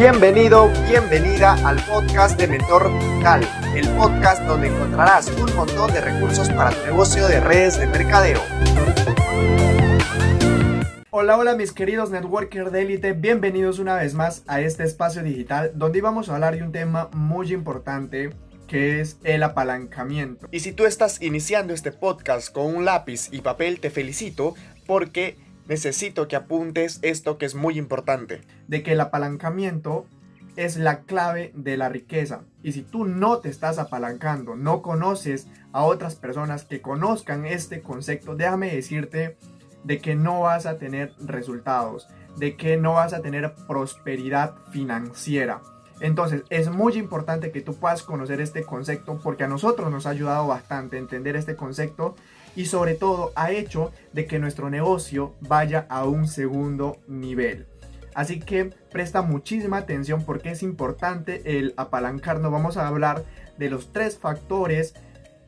Bienvenido, bienvenida al podcast de Mentor Digital, el podcast donde encontrarás un montón de recursos para tu negocio de redes de mercadeo. Hola, hola mis queridos networkers de élite, bienvenidos una vez más a este espacio digital donde vamos a hablar de un tema muy importante que es el apalancamiento. Y si tú estás iniciando este podcast con un lápiz y papel, te felicito porque necesito que apuntes esto que es muy importante. De que el apalancamiento es la clave de la riqueza. Y si tú no te estás apalancando, no conoces a otras personas que conozcan este concepto, déjame decirte de que no vas a tener resultados, de que no vas a tener prosperidad financiera. Entonces es muy importante que tú puedas conocer este concepto porque a nosotros nos ha ayudado bastante a entender este concepto y sobre todo ha hecho de que nuestro negocio vaya a un segundo nivel. Así que presta muchísima atención porque es importante el apalancarnos. Vamos a hablar de los tres factores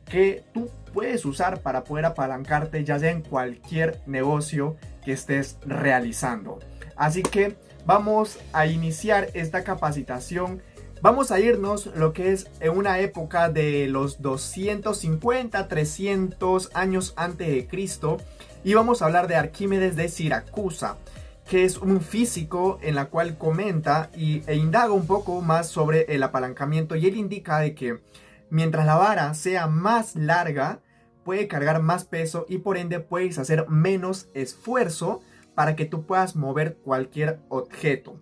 que tú puedes usar para poder apalancarte ya sea en cualquier negocio que estés realizando. Así que vamos a iniciar esta capacitación Vamos a irnos lo que es en una época de los 250, 300 años antes de Cristo y vamos a hablar de Arquímedes de Siracusa, que es un físico en la cual comenta y, e indaga un poco más sobre el apalancamiento y él indica de que mientras la vara sea más larga, puede cargar más peso y por ende puedes hacer menos esfuerzo para que tú puedas mover cualquier objeto.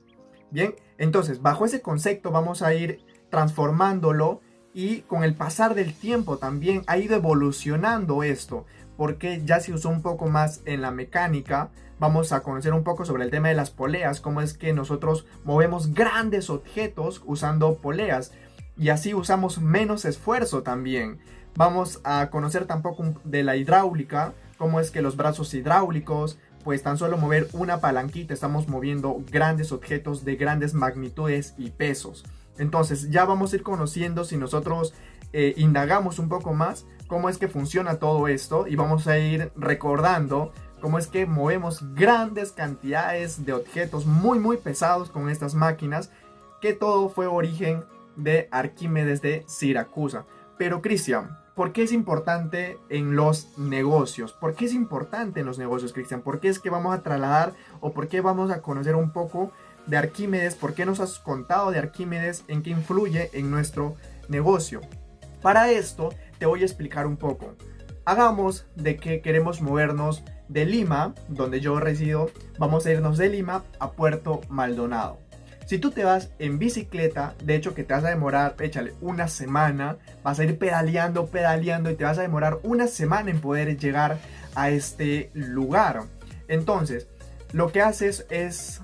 Bien, entonces bajo ese concepto vamos a ir transformándolo y con el pasar del tiempo también ha ido evolucionando esto, porque ya se usó un poco más en la mecánica. Vamos a conocer un poco sobre el tema de las poleas, cómo es que nosotros movemos grandes objetos usando poleas y así usamos menos esfuerzo también. Vamos a conocer tampoco de la hidráulica, cómo es que los brazos hidráulicos, pues tan solo mover una palanquita estamos moviendo grandes objetos de grandes magnitudes y pesos. Entonces ya vamos a ir conociendo si nosotros eh, indagamos un poco más cómo es que funciona todo esto y vamos a ir recordando cómo es que movemos grandes cantidades de objetos muy muy pesados con estas máquinas que todo fue origen de Arquímedes de Siracusa. Pero Cristian, ¿Por qué es importante en los negocios? ¿Por qué es importante en los negocios, Cristian? ¿Por qué es que vamos a trasladar o por qué vamos a conocer un poco de Arquímedes? ¿Por qué nos has contado de Arquímedes? ¿En qué influye en nuestro negocio? Para esto te voy a explicar un poco. Hagamos de que queremos movernos de Lima, donde yo resido, vamos a irnos de Lima a Puerto Maldonado. Si tú te vas en bicicleta, de hecho que te vas a demorar, échale, una semana, vas a ir pedaleando, pedaleando y te vas a demorar una semana en poder llegar a este lugar. Entonces, lo que haces es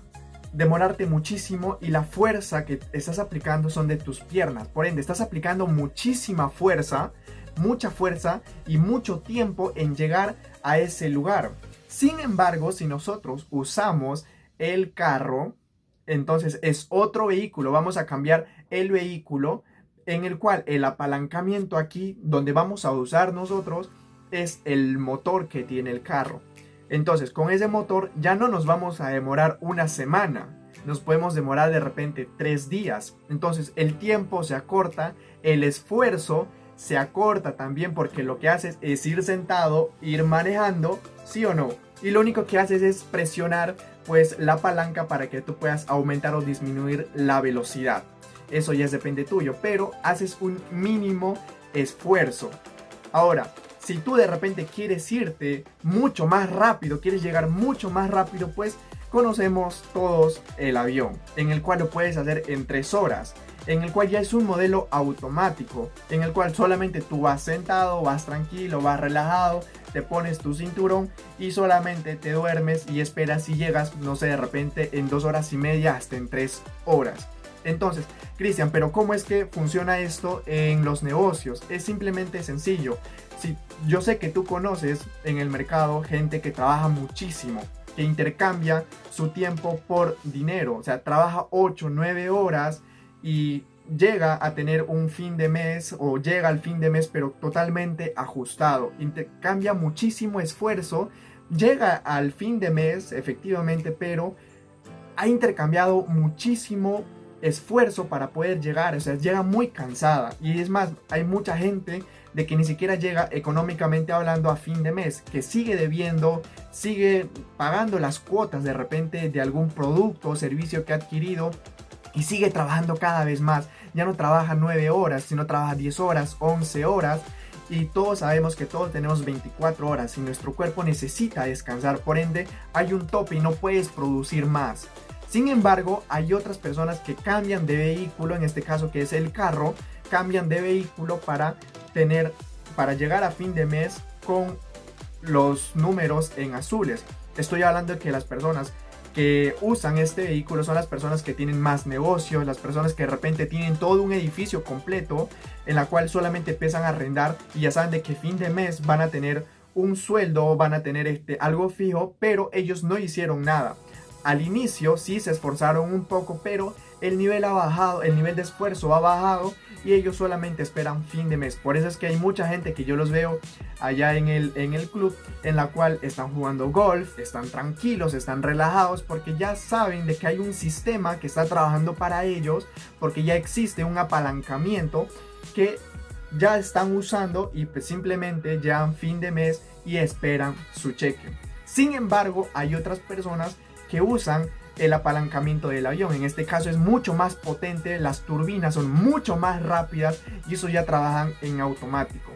demorarte muchísimo y la fuerza que estás aplicando son de tus piernas. Por ende, estás aplicando muchísima fuerza, mucha fuerza y mucho tiempo en llegar a ese lugar. Sin embargo, si nosotros usamos el carro, entonces es otro vehículo, vamos a cambiar el vehículo en el cual el apalancamiento aquí donde vamos a usar nosotros es el motor que tiene el carro. Entonces con ese motor ya no nos vamos a demorar una semana, nos podemos demorar de repente tres días. Entonces el tiempo se acorta, el esfuerzo se acorta también porque lo que haces es ir sentado, ir manejando, sí o no. Y lo único que haces es presionar pues la palanca para que tú puedas aumentar o disminuir la velocidad. Eso ya depende tuyo, pero haces un mínimo esfuerzo. Ahora, si tú de repente quieres irte mucho más rápido, quieres llegar mucho más rápido, pues conocemos todos el avión, en el cual lo puedes hacer en 3 horas, en el cual ya es un modelo automático, en el cual solamente tú vas sentado, vas tranquilo, vas relajado, te pones tu cinturón y solamente te duermes y esperas y llegas, no sé, de repente en dos horas y media hasta en tres horas. Entonces, Cristian, pero ¿cómo es que funciona esto en los negocios? Es simplemente sencillo. Si yo sé que tú conoces en el mercado gente que trabaja muchísimo, que intercambia su tiempo por dinero, o sea, trabaja 8, 9 horas y llega a tener un fin de mes o llega al fin de mes pero totalmente ajustado. Cambia muchísimo esfuerzo, llega al fin de mes efectivamente, pero ha intercambiado muchísimo esfuerzo para poder llegar, o sea, llega muy cansada. Y es más, hay mucha gente de que ni siquiera llega económicamente hablando a fin de mes, que sigue debiendo, sigue pagando las cuotas de repente de algún producto o servicio que ha adquirido y sigue trabajando cada vez más. Ya no trabaja 9 horas, sino trabaja 10 horas, 11 horas. Y todos sabemos que todos tenemos 24 horas y nuestro cuerpo necesita descansar. Por ende, hay un tope y no puedes producir más. Sin embargo, hay otras personas que cambian de vehículo, en este caso que es el carro, cambian de vehículo para tener, para llegar a fin de mes con los números en azules. Estoy hablando de que las personas que usan este vehículo son las personas que tienen más negocios, las personas que de repente tienen todo un edificio completo en la cual solamente empiezan a arrendar y ya saben de que fin de mes van a tener un sueldo, van a tener este, algo fijo, pero ellos no hicieron nada. Al inicio sí se esforzaron un poco, pero el nivel ha bajado, el nivel de esfuerzo ha bajado y ellos solamente esperan fin de mes. Por eso es que hay mucha gente que yo los veo allá en el, en el club en la cual están jugando golf, están tranquilos, están relajados porque ya saben de que hay un sistema que está trabajando para ellos, porque ya existe un apalancamiento que ya están usando y pues simplemente llegan fin de mes y esperan su cheque. Sin embargo, hay otras personas que usan el apalancamiento del avión. En este caso es mucho más potente, las turbinas son mucho más rápidas y eso ya trabajan en automático.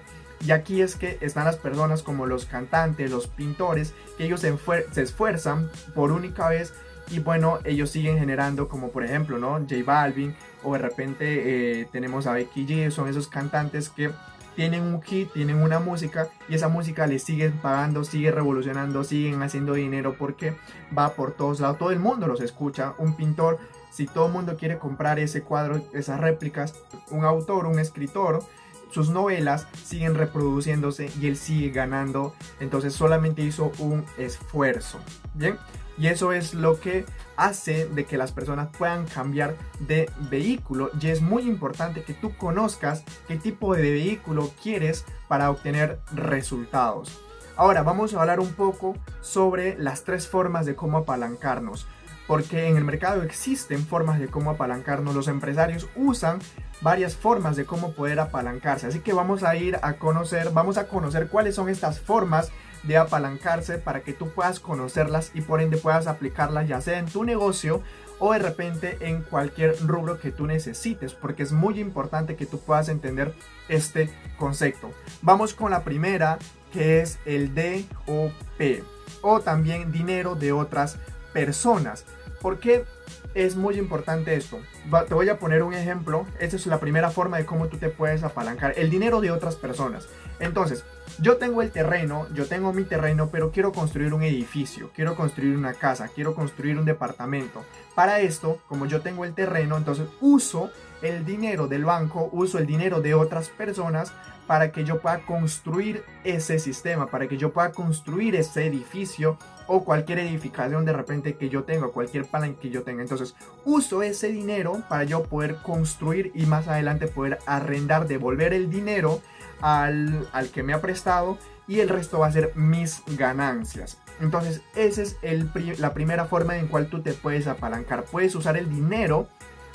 Y aquí es que están las personas como los cantantes, los pintores, que ellos se, esfuerzan por única vez y bueno, ellos siguen generando como por ejemplo, ¿no? J Balvin o de repente eh, tenemos a Becky G, son esos cantantes que tienen un hit, tienen una música y esa música les sigue pagando, sigue revolucionando, siguen haciendo dinero porque va por todos lados, todo el mundo los escucha, un pintor, si todo el mundo quiere comprar ese cuadro, esas réplicas, un autor, un escritor, sus novelas siguen reproduciéndose y él sigue ganando, entonces solamente hizo un esfuerzo, ¿bien? Y eso es lo que hace de que las personas puedan cambiar de vehículo. Y es muy importante que tú conozcas qué tipo de vehículo quieres para obtener resultados. Ahora vamos a hablar un poco sobre las tres formas de cómo apalancarnos. Porque en el mercado existen formas de cómo apalancarnos. Los empresarios usan varias formas de cómo poder apalancarse. Así que vamos a ir a conocer, vamos a conocer cuáles son estas formas de apalancarse para que tú puedas conocerlas y por ende puedas aplicarlas ya sea en tu negocio o de repente en cualquier rubro que tú necesites, porque es muy importante que tú puedas entender este concepto. Vamos con la primera, que es el DOP, o también dinero de otras personas. ¿Por qué es muy importante esto? te voy a poner un ejemplo. Esta es la primera forma de cómo tú te puedes apalancar. El dinero de otras personas. Entonces, yo tengo el terreno, yo tengo mi terreno, pero quiero construir un edificio, quiero construir una casa, quiero construir un departamento. Para esto, como yo tengo el terreno, entonces uso el dinero del banco, uso el dinero de otras personas para que yo pueda construir ese sistema, para que yo pueda construir ese edificio o cualquier edificación de repente que yo tenga, cualquier plan que yo tenga. Entonces, uso ese dinero para yo poder construir y más adelante poder arrendar, devolver el dinero al, que me ha prestado y el resto va a ser mis ganancias. Entonces, esa es el, la primera forma en cual tú te puedes apalancar. Puedes usar el dinero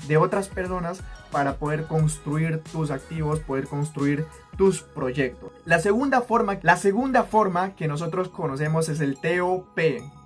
de otras personas para poder construir tus activos, poder construir tus proyectos. La segunda forma, la segunda forma que nosotros conocemos es el TOP,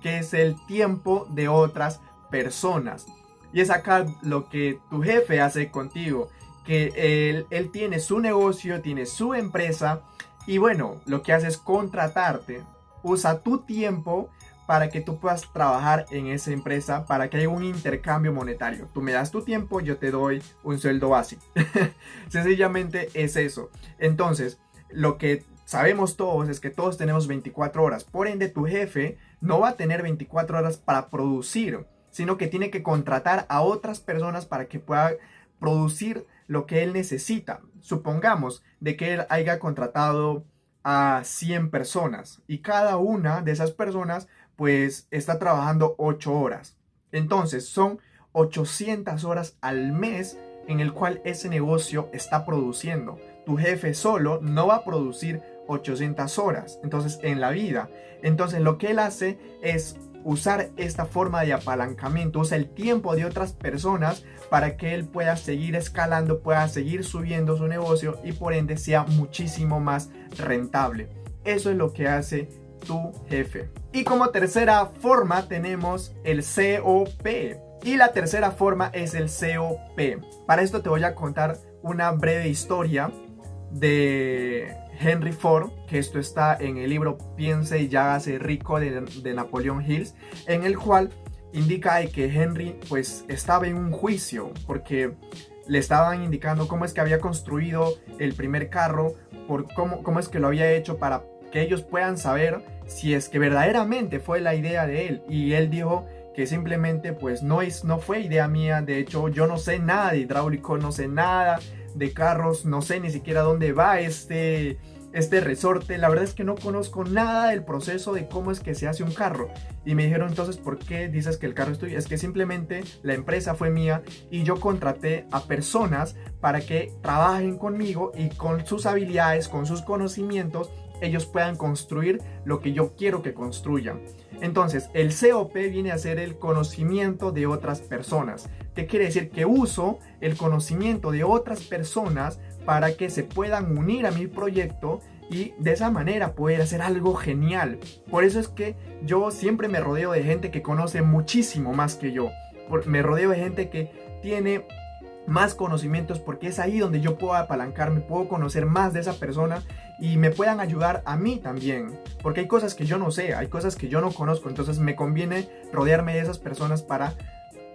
que es el tiempo de otras personas. Y es acá lo que tu jefe hace contigo que él, él tiene su negocio, tiene su empresa y bueno, lo que hace es contratarte, usa tu tiempo para que tú puedas trabajar en esa empresa, para que haya un intercambio monetario. Tú me das tu tiempo, yo te doy un sueldo básico. Sencillamente es eso. Entonces, lo que sabemos todos es que todos tenemos 24 horas. Por ende, tu jefe no va a tener 24 horas para producir, sino que tiene que contratar a otras personas para que pueda producir lo que él necesita. Supongamos de que él haya contratado a 100 personas y cada una de esas personas pues está trabajando 8 horas. Entonces son 800 horas al mes en el cual ese negocio está produciendo. Tu jefe solo no va a producir 800 horas, entonces en la vida. Entonces lo que él hace es usar esta forma de apalancamiento, usa el tiempo de otras personas para que él pueda seguir escalando, pueda seguir subiendo su negocio y por ende sea muchísimo más rentable. Eso es lo que hace tu jefe. Y como tercera forma tenemos el COP. Y la tercera forma es el COP. Para esto te voy a contar una breve historia de Henry Ford, que esto está en el libro Piense y ya rico de, de Napoleón Hills, en el cual indica que Henry pues estaba en un juicio porque le estaban indicando cómo es que había construido el primer carro, por cómo, cómo es que lo había hecho para que ellos puedan saber si es que verdaderamente fue la idea de él. Y él dijo que simplemente pues no, es, no fue idea mía, de hecho yo no sé nada de hidráulico, no sé nada de carros, no sé ni siquiera dónde va este, este resorte, la verdad es que no conozco nada del proceso de cómo es que se hace un carro. Y me dijeron entonces, ¿por qué dices que el carro es tuyo? Es que simplemente la empresa fue mía y yo contraté a personas para que trabajen conmigo y con sus habilidades, con sus conocimientos, ellos puedan construir lo que yo quiero que construyan. Entonces, el COP viene a ser el conocimiento de otras personas. ¿Qué quiere decir? Que uso el conocimiento de otras personas para que se puedan unir a mi proyecto y de esa manera poder hacer algo genial. Por eso es que yo siempre me rodeo de gente que conoce muchísimo más que yo. Me rodeo de gente que tiene más conocimientos porque es ahí donde yo puedo apalancarme, puedo conocer más de esa persona y me puedan ayudar a mí también. Porque hay cosas que yo no sé, hay cosas que yo no conozco, entonces me conviene rodearme de esas personas para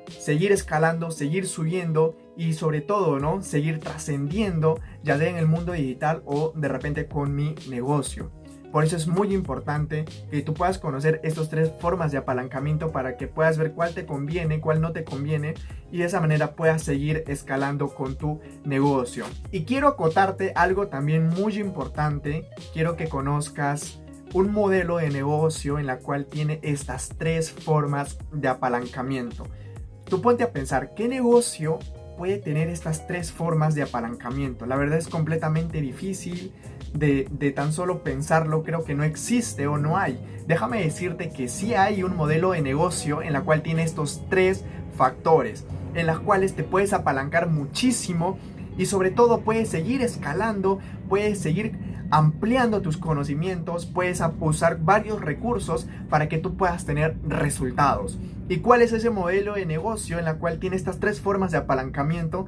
seguir escalando, seguir subiendo y sobre todo, ¿no? Seguir trascendiendo, ya sea en el mundo digital o de repente con mi negocio. Por eso es muy importante que tú puedas conocer estas tres formas de apalancamiento para que puedas ver cuál te conviene, cuál no te conviene y de esa manera puedas seguir escalando con tu negocio. Y quiero acotarte algo también muy importante. Quiero que conozcas un modelo de negocio en la cual tiene estas tres formas de apalancamiento. Tú ponte a pensar, ¿qué negocio puede tener estas tres formas de apalancamiento? La verdad es completamente difícil de, tan solo pensarlo, creo que no existe o no hay. Déjame decirte que sí hay un modelo de negocio en la cual tiene estos tres factores, en las cuales te puedes apalancar muchísimo y sobre todo puedes seguir escalando, puedes seguir ampliando tus conocimientos, puedes usar varios recursos para que tú puedas tener resultados. ¿Y cuál es ese modelo de negocio en la cual tiene estas tres formas de apalancamiento?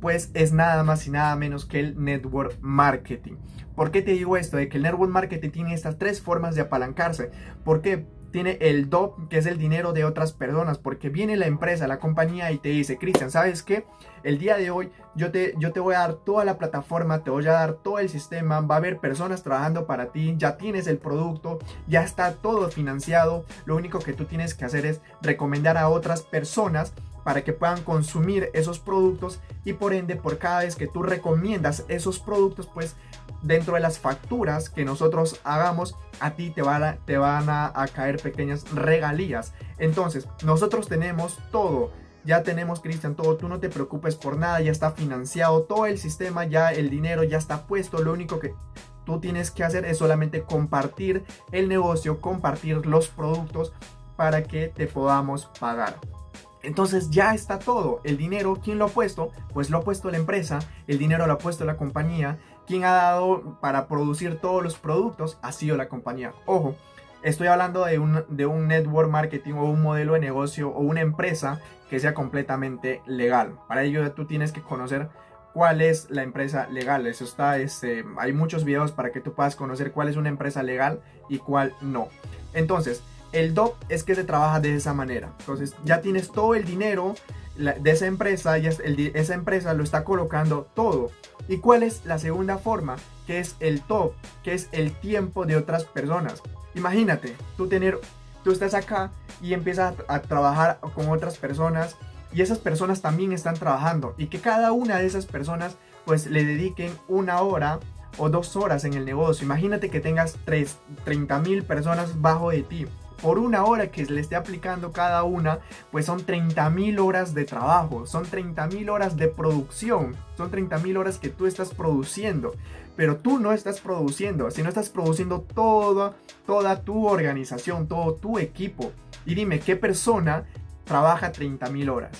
Pues es nada más y nada menos que el network marketing. ¿Por qué te digo esto? De que el network marketing tiene estas tres formas de apalancarse. Porque tiene el DOP, que es el dinero de otras personas, porque viene la empresa, la compañía y te dice, Cristian, ¿sabes qué? El día de hoy yo te, yo te voy a dar toda la plataforma, te voy a dar todo el sistema, va a haber personas trabajando para ti, ya tienes el producto, ya está todo financiado, lo único que tú tienes que hacer es recomendar a otras personas para que puedan consumir esos productos y por ende por cada vez que tú recomiendas esos productos pues dentro de las facturas que nosotros hagamos a ti te van a, te van a, caer pequeñas regalías. Entonces nosotros tenemos todo. Ya tenemos Cristian todo. Tú no te preocupes por nada. Ya está financiado todo el sistema. Ya el dinero ya está puesto. Lo único que tú tienes que hacer es solamente compartir el negocio compartir los productos para que te podamos pagar entonces ya está todo. El dinero, ¿quién lo ha puesto? Pues lo ha puesto la empresa, el dinero lo ha puesto la compañía. ¿Quién ha dado para producir todos los productos? Ha sido la compañía. Ojo, estoy hablando de un, de un network marketing o un modelo de negocio o una empresa que sea completamente legal. Para ello tú tienes que conocer cuál es la empresa legal. Eso está, este, hay muchos videos para que tú puedas conocer cuál es una empresa legal y cuál no. Entonces, el DOP es que se trabaja de esa manera. Entonces ya tienes todo el dinero de esa empresa y esa empresa lo está colocando todo. ¿Y cuál es la segunda forma? Que es el top, que es el tiempo de otras personas. Imagínate, tú tener, tú estás acá y empiezas a, trabajar con otras personas y esas personas también están trabajando y que cada una de esas personas pues le dediquen una hora o dos horas en el negocio. Imagínate que tengas 30 mil personas bajo de ti por una hora que le esté aplicando cada una, pues son 30 mil horas de trabajo, son 30 mil horas de producción, son 30 mil horas que tú estás produciendo. Pero tú no estás produciendo, si no estás produciendo toda, toda tu organización, todo tu equipo. Y dime, ¿qué persona trabaja 30.000 horas?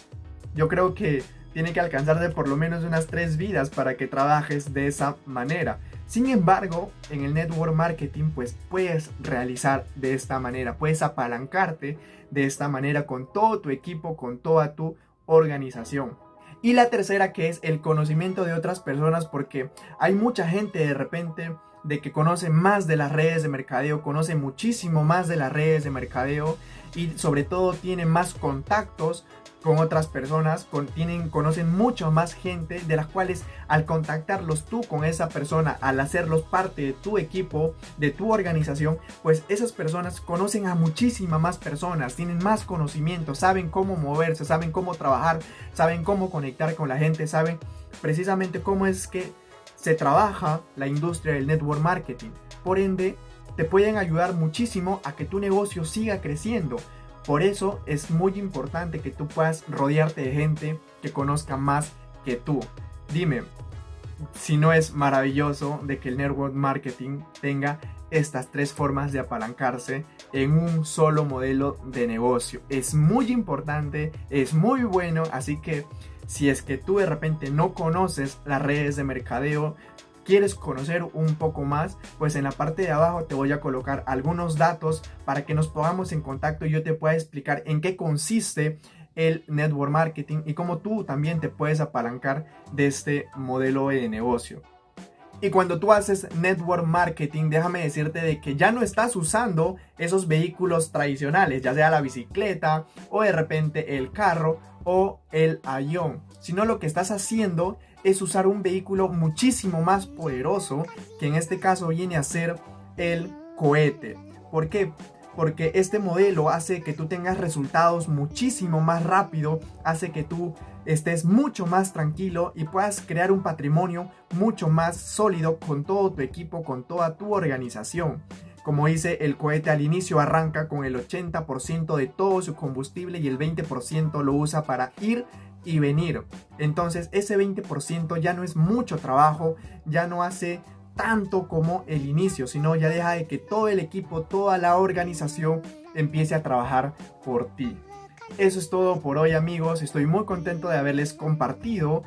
Yo creo que tiene que alcanzar de por lo menos unas tres vidas para que trabajes de esa manera. Sin embargo, en el network marketing pues puedes realizar de esta manera, puedes apalancarte de esta manera con todo tu equipo, con toda tu organización. Y la tercera que es el conocimiento de otras personas porque hay mucha gente de repente de que conoce más de las redes de mercadeo, conoce muchísimo más de las redes de mercadeo y sobre todo tiene más contactos con otras personas, con, tienen, conocen mucho más gente de las cuales al contactarlos tú con esa persona, al hacerlos parte de tu equipo, de tu organización, pues esas personas conocen a muchísimas más personas, tienen más conocimiento, saben cómo moverse, saben cómo trabajar, saben cómo conectar con la gente, saben precisamente cómo es que se trabaja la industria del network marketing. Por ende, te pueden ayudar muchísimo a que tu negocio siga creciendo. Por eso es muy importante que tú puedas rodearte de gente que conozca más que tú. Dime, si no es maravilloso de que el network marketing tenga estas tres formas de apalancarse en un solo modelo de negocio. Es muy importante, es muy bueno, así que si es que tú de repente no conoces las redes de mercadeo, quieres conocer un poco más, pues en la parte de abajo te voy a colocar algunos datos para que nos pongamos en contacto y yo te pueda explicar en qué consiste el network marketing y cómo tú también te puedes apalancar de este modelo de negocio. Y cuando tú haces network marketing, déjame decirte de que ya no estás usando esos vehículos tradicionales, ya sea la bicicleta o de repente el carro o el avión, sino lo que estás haciendo es usar un vehículo muchísimo más poderoso, que en este caso viene a ser el cohete. ¿Por qué? Porque este modelo hace que tú tengas resultados muchísimo más rápido, hace que tú estés mucho más tranquilo y puedas crear un patrimonio mucho más sólido con todo tu equipo, con toda tu organización. Como dice, el cohete al inicio arranca con el 80% de todo su combustible y el 20% lo usa para ir y venir. Entonces ese 20% ya no es mucho trabajo, ya no hace tanto como el inicio, sino ya deja de que todo el equipo, toda la organización empiece a trabajar por ti. Eso es todo por hoy amigos, estoy muy contento de haberles compartido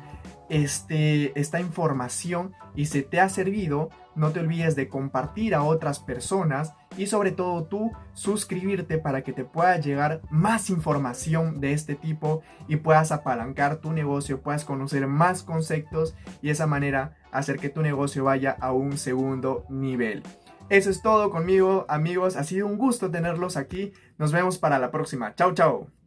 este, esta información y si te ha servido, no te olvides de compartir a otras personas y sobre todo tú suscribirte para que te pueda llegar más información de este tipo y puedas apalancar tu negocio, puedas conocer más conceptos y de esa manera hacer que tu negocio vaya a un segundo nivel. Eso es todo conmigo amigos, ha sido un gusto tenerlos aquí, nos vemos para la próxima, chao chao.